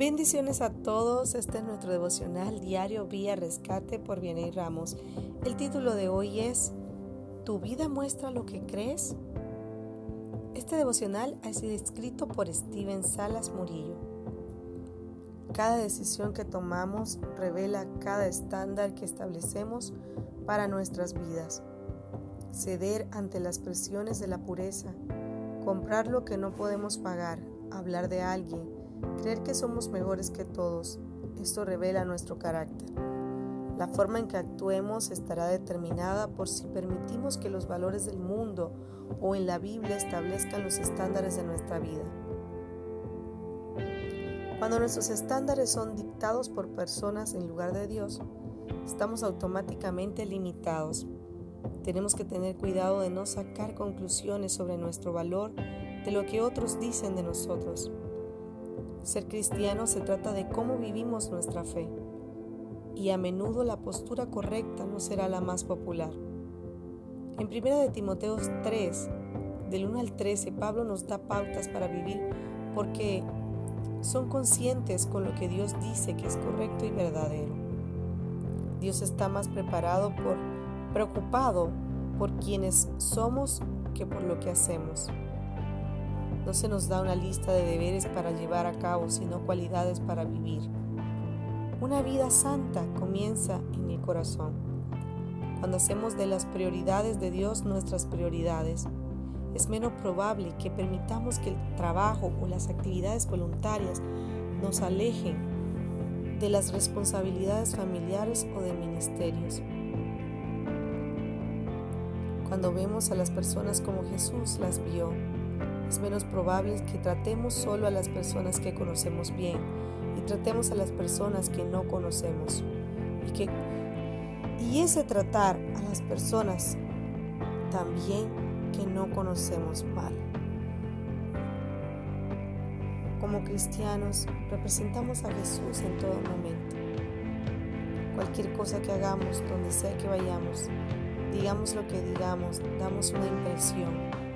Bendiciones a todos, este es nuestro devocional diario Vía Rescate por Vianey Ramos. El título de hoy es ¿Tu vida muestra lo que crees? Este devocional ha sido escrito por Steven Salas Murillo. Cada decisión que tomamos revela cada estándar que establecemos para nuestras vidas. Ceder ante las presiones de la pureza, comprar lo que no podemos pagar, hablar de alguien, Creer que somos mejores que todos, esto revela nuestro carácter. La forma en que actuemos estará determinada por si permitimos que los valores del mundo o en la Biblia establezcan los estándares de nuestra vida. Cuando nuestros estándares son dictados por personas en lugar de Dios, estamos automáticamente limitados. Tenemos que tener cuidado de no sacar conclusiones sobre nuestro valor de lo que otros dicen de nosotros. Ser cristiano se trata de cómo vivimos nuestra fe y a menudo la postura correcta no será la más popular. En 1 de Timoteo 3, del 1 al 13, Pablo nos da pautas para vivir porque son conscientes con lo que Dios dice que es correcto y verdadero. Dios está más preparado por preocupado por quienes somos que por lo que hacemos. No se nos da una lista de deberes para llevar a cabo, sino cualidades para vivir. Una vida santa comienza en el corazón. Cuando hacemos de las prioridades de Dios nuestras prioridades, es menos probable que permitamos que el trabajo o las actividades voluntarias nos alejen de las responsabilidades familiares o de ministerios. Cuando vemos a las personas como Jesús las vio, es menos probable que tratemos solo a las personas que conocemos bien y tratemos a las personas que no conocemos. Y, que, y ese tratar a las personas también que no conocemos mal. Como cristianos representamos a Jesús en todo momento. Cualquier cosa que hagamos, donde sea que vayamos, digamos lo que digamos, damos una impresión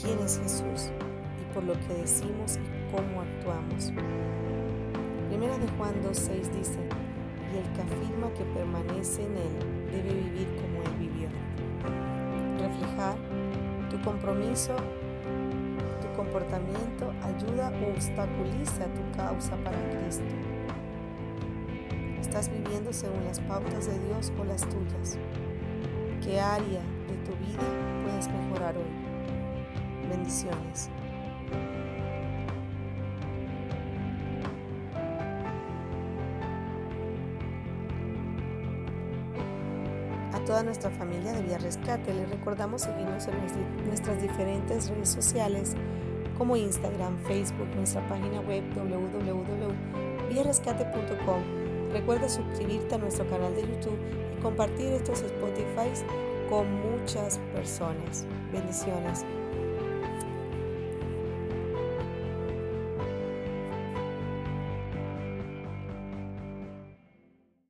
quién es Jesús y por lo que decimos y cómo actuamos. Primera de Juan 2.6 dice, y el que afirma que permanece en Él debe vivir como Él vivió. Reflejar tu compromiso, tu comportamiento ayuda o obstaculiza tu causa para Cristo. ¿Estás viviendo según las pautas de Dios o las tuyas? ¿Qué área de tu vida puedes mejorar hoy? Bendiciones. A toda nuestra familia de Vía Rescate les recordamos seguirnos en nuestras diferentes redes sociales como Instagram, Facebook, nuestra página web www.viarescate.com. Recuerda suscribirte a nuestro canal de YouTube y compartir estos Spotify con muchas personas. Bendiciones.